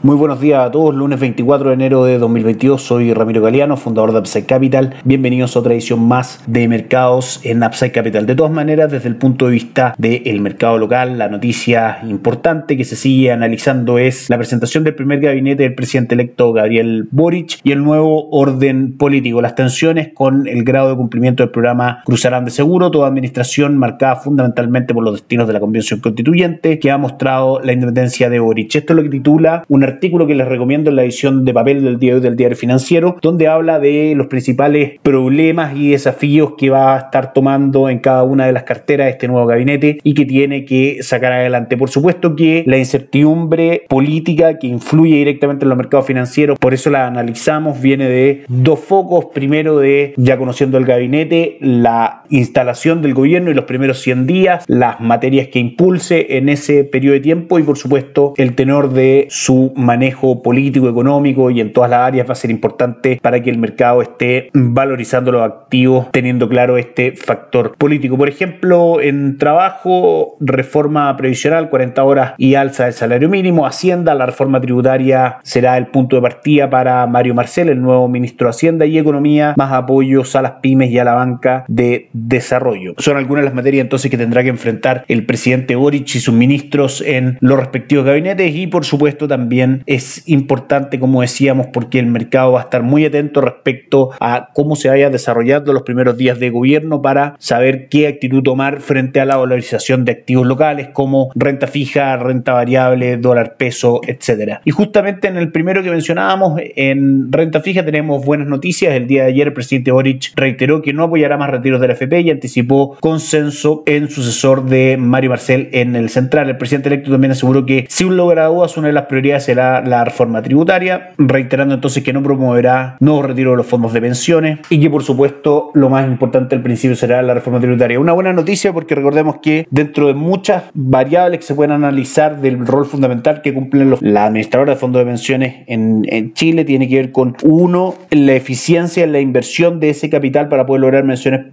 Muy buenos días a todos, lunes 24 de enero de 2022, soy Ramiro Galeano, fundador de Upside Capital. Bienvenidos a otra edición más de mercados en Upside Capital. De todas maneras, desde el punto de vista del mercado local, la noticia importante que se sigue analizando es la presentación del primer gabinete del presidente electo Gabriel Boric y el nuevo orden político. Las tensiones con el grado de cumplimiento del programa cruzarán de seguro, toda administración marcada fundamentalmente por los destinos de la Convención Constituyente que ha mostrado la independencia de Boric. Esto es lo que titula una artículo que les recomiendo en la edición de papel del día del diario financiero, donde habla de los principales problemas y desafíos que va a estar tomando en cada una de las carteras este nuevo gabinete y que tiene que sacar adelante. Por supuesto que la incertidumbre política que influye directamente en los mercados financieros, por eso la analizamos, viene de dos focos. Primero de, ya conociendo el gabinete, la instalación del gobierno y los primeros 100 días, las materias que impulse en ese periodo de tiempo y por supuesto el tenor de su manejo político, económico y en todas las áreas va a ser importante para que el mercado esté valorizando los activos teniendo claro este factor político. Por ejemplo, en trabajo, reforma previsional, 40 horas y alza del salario mínimo, Hacienda, la reforma tributaria será el punto de partida para Mario Marcel, el nuevo ministro de Hacienda y Economía, más apoyos a las pymes y a la banca de desarrollo. Son algunas de las materias entonces que tendrá que enfrentar el presidente Boric y sus ministros en los respectivos gabinetes y por supuesto también es importante, como decíamos, porque el mercado va a estar muy atento respecto a cómo se vaya desarrollando los primeros días de gobierno para saber qué actitud tomar frente a la valorización de activos locales como renta fija, renta variable, dólar peso, etcétera. Y justamente en el primero que mencionábamos, en renta fija tenemos buenas noticias. El día de ayer el presidente Boric reiteró que no apoyará más retiros de la FP y anticipó consenso en sucesor de Mario Marcel en el central. El presidente electo también aseguró que si un logra dudas, una de las prioridades la, reforma tributaria, reiterando entonces que no promoverá nuevos retiros de los fondos de pensiones y que por supuesto lo más importante al principio será la reforma tributaria. Una buena noticia porque recordemos que dentro de muchas variables que se pueden analizar del rol fundamental que cumplen los, la administradora de fondos de pensiones en, en Chile tiene que ver con uno, la eficiencia en la inversión de ese capital para poder lograr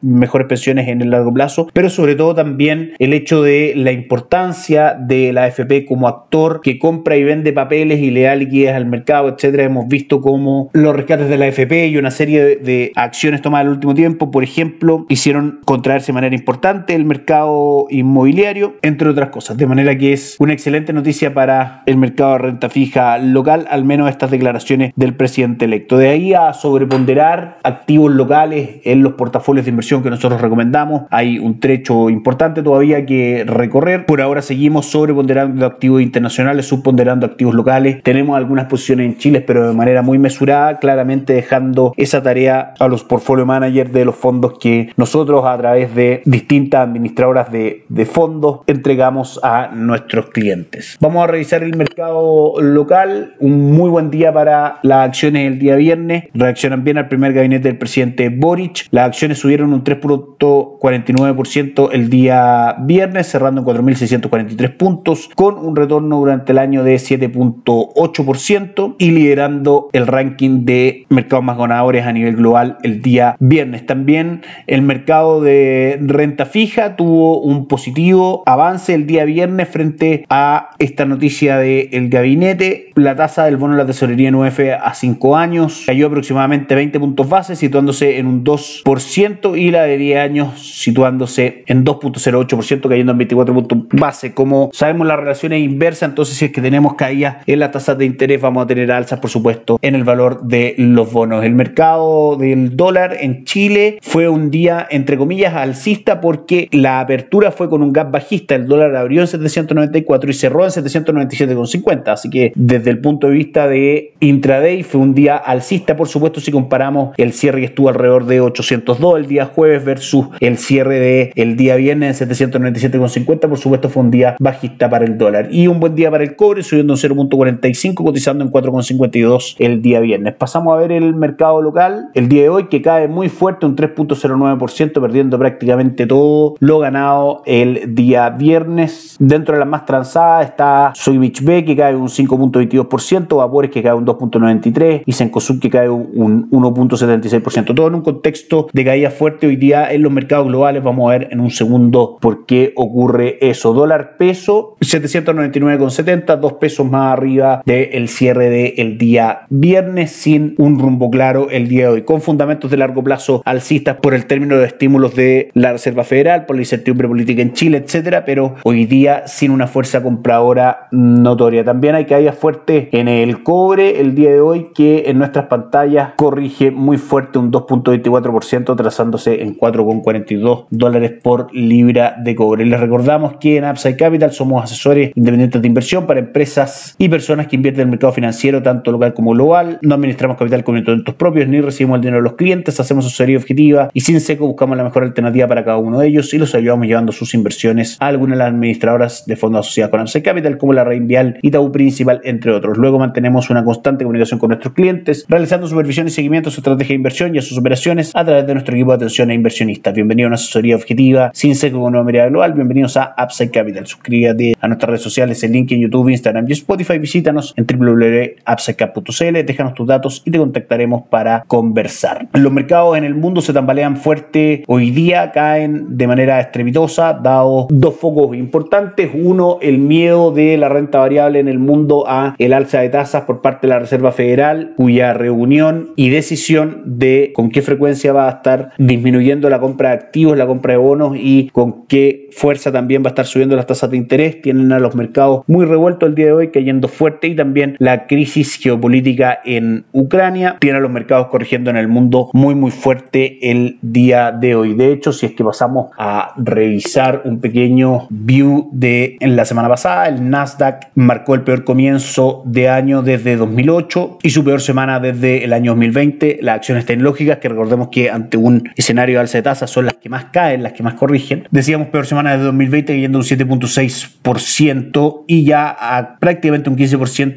mejores pensiones en el largo plazo, pero sobre todo también el hecho de la importancia de la AFP como actor que compra y vende papeles y le da liquidez al mercado, etcétera. Hemos visto cómo los rescates de la FP y una serie de, acciones tomadas en el último tiempo, por ejemplo, hicieron contraerse de manera importante el mercado inmobiliario, entre otras cosas. De manera que es una excelente noticia para el mercado de renta fija local, al menos estas declaraciones del presidente electo. De ahí a sobreponderar activos locales en los portafolios de inversión que nosotros recomendamos, hay un trecho importante todavía que recorrer. Por ahora seguimos sobreponderando activos internacionales, subponderando activos locales tenemos algunas posiciones en Chile, pero de manera muy mesurada, claramente dejando esa tarea a los portfolio managers de los fondos que nosotros a través de distintas administradoras de, fondos entregamos a nuestros clientes. Vamos a revisar el mercado local. Un muy buen día para las acciones el día viernes. Reaccionan bien al primer gabinete del presidente Boric. Las acciones subieron un 3.49% el día viernes, cerrando en 4.643 puntos, con un retorno durante el año de 7.8%. 8% y liderando el ranking de mercados más ganadores a nivel global el día viernes. También el mercado de renta fija tuvo un positivo avance el día viernes frente a esta noticia del gabinete. La tasa del bono de la tesorería en UF a 5 años cayó aproximadamente 20 puntos base, situándose en un 2% y la de 10 años situándose en 2.08%, cayendo en 24 puntos base. Como sabemos, la relación es inversa, entonces si es que tenemos caídas en la tasas de interés vamos a tener alzas, por supuesto, en el valor de los bonos. El mercado del dólar en Chile fue un día, entre comillas, alcista porque la apertura fue con un gap bajista. El dólar abrió en 794 y cerró en 797,50. Así que desde el punto de vista de intraday fue un día alcista, por supuesto, si comparamos el cierre que estuvo alrededor de 802 el día jueves versus el cierre el día viernes en 797,50. Por supuesto, fue un día bajista para el dólar. Y un buen día para el cobre, subiendo un 0.4 4.45, cotizando en 4.52 el día viernes. Pasamos a ver el mercado local. El día de hoy que cae muy fuerte, un 3.09%, perdiendo prácticamente todo lo ganado el día viernes. Dentro de las más transadas está Soybich B que cae un 5.22%, Vapores que cae un 2.93% y Sencosud que cae un 1.76%. Todo en un contexto de caída fuerte hoy día en los mercados globales. Vamos a ver en un segundo por qué ocurre eso. Dólar peso 799,70, dos pesos más arriba del cierre del día viernes sin un rumbo claro el día de hoy, con fundamentos de largo plazo alcistas por el término de estímulos de la Reserva Federal, por la incertidumbre política en Chile, etcétera, pero hoy día sin una fuerza compradora notoria. También hay caídas fuertes en el cobre el día de hoy que en nuestras pantallas corrige muy fuerte un 2.24% trazándose en 4,42 dólares por libra de cobre. Les recordamos que en Upside Capital somos asesores independientes de inversión para empresas y personas que invierten en el mercado financiero tanto local como global. No administramos capital con instrumentos propios ni recibimos el dinero de los clientes, hacemos asesoría objetiva y sin seco buscamos la mejor alternativa para cada uno de ellos y los ayudamos llevando sus inversiones a algunas de las administradoras de fondos asociados con Upside Capital como la Reinvial, Itaú Principal, entre otros. Luego mantenemos una constante comunicación con nuestros clientes, realizando supervisión y seguimiento a su estrategia de inversión y a sus operaciones a través de nuestro equipo de atención a inversionistas. Bienvenido a una asesoría objetiva sin seco con una mirada global. Bienvenidos a Upside Capital. Suscríbete a nuestras redes sociales, el link en YouTube, Instagram y Spotify. Visítanos en www.upsidecap.cl, déjanos tus datos y te contactaremos para conversar. Los mercados en el mundo se tambalean fuerte. Hoy día caen de manera estrepitosa, dado dos focos importantes. Uno, el miedo de la renta variable en el mundo a el alza de tasas por parte de la Reserva Federal, cuya reunión y decisión de con qué frecuencia va a estar disminuyendo la compra de activos, la compra de bonos y con qué fuerza también va a estar subiendo las tasas de interés. Tienen a los mercados muy revueltos el día de hoy, cayendo fuerte y también la crisis geopolítica en Ucrania tiene a los mercados corrigiendo en el mundo muy muy fuerte el día de hoy. De hecho, si es que pasamos a revisar un pequeño view de en la semana pasada, el Nasdaq marcó el peor comienzo de año desde 2008 y su peor semana desde el año 2020. Las acciones tecnológicas, que recordemos que ante un escenario de alza de tasas son las que más caen, las que más corrigen. Decíamos peor semana de 2020 yendo un 7.6% y ya a prácticamente un 15%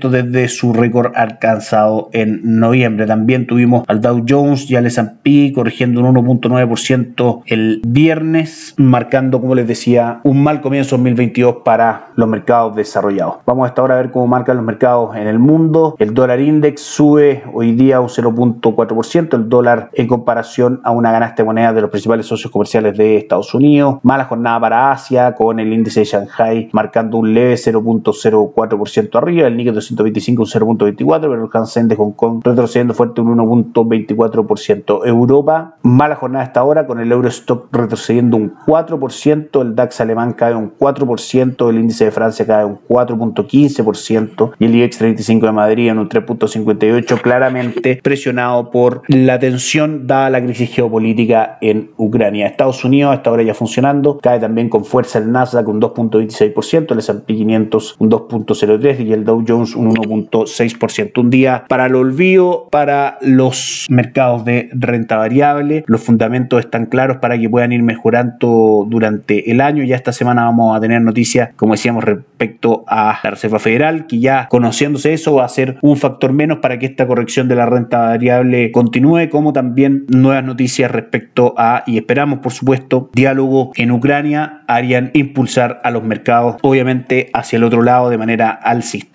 desde su récord alcanzado en noviembre. También tuvimos al Dow Jones y al S&P corrigiendo un 1.9% el viernes, marcando, como les decía, un mal comienzo 2022 para los mercados desarrollados. Vamos hasta ahora a ver cómo marcan los mercados en el mundo. El dólar index sube hoy día un 0.4%, el dólar en comparación a una ganancia de moneda de los principales socios comerciales de Estados Unidos. Mala jornada para Asia con el índice de Shanghai marcando un leve 0.04% arriba, el Nikkei 225 un 0.24%, pero el Hansen de Hong Kong retrocediendo fuerte un 1.24%. Europa, mala jornada hasta ahora con el Eurostock retrocediendo un 4%, el DAX alemán cae un 4%, el índice de Francia cae un 4.15% y el IBEX 35 de Madrid en un 3.58%, claramente presionado por la tensión dada la crisis geopolítica en Ucrania. Estados Unidos hasta ahora ya funcionando, cae también con fuerza el Nasdaq un 2.26%, el S&P 500 un 2.03% y el Dow Jones un 1.6%. Un día para el olvido, para los mercados de renta variable. Los fundamentos están claros para que puedan ir mejorando durante el año. Ya esta semana vamos a tener noticias, como decíamos, respecto a la Reserva Federal, que ya conociéndose eso va a ser un factor menos para que esta corrección de la renta variable continúe, como también nuevas noticias respecto a, y esperamos por supuesto, diálogo en Ucrania harían impulsar a los mercados, obviamente, hacia el otro lado de manera alcista.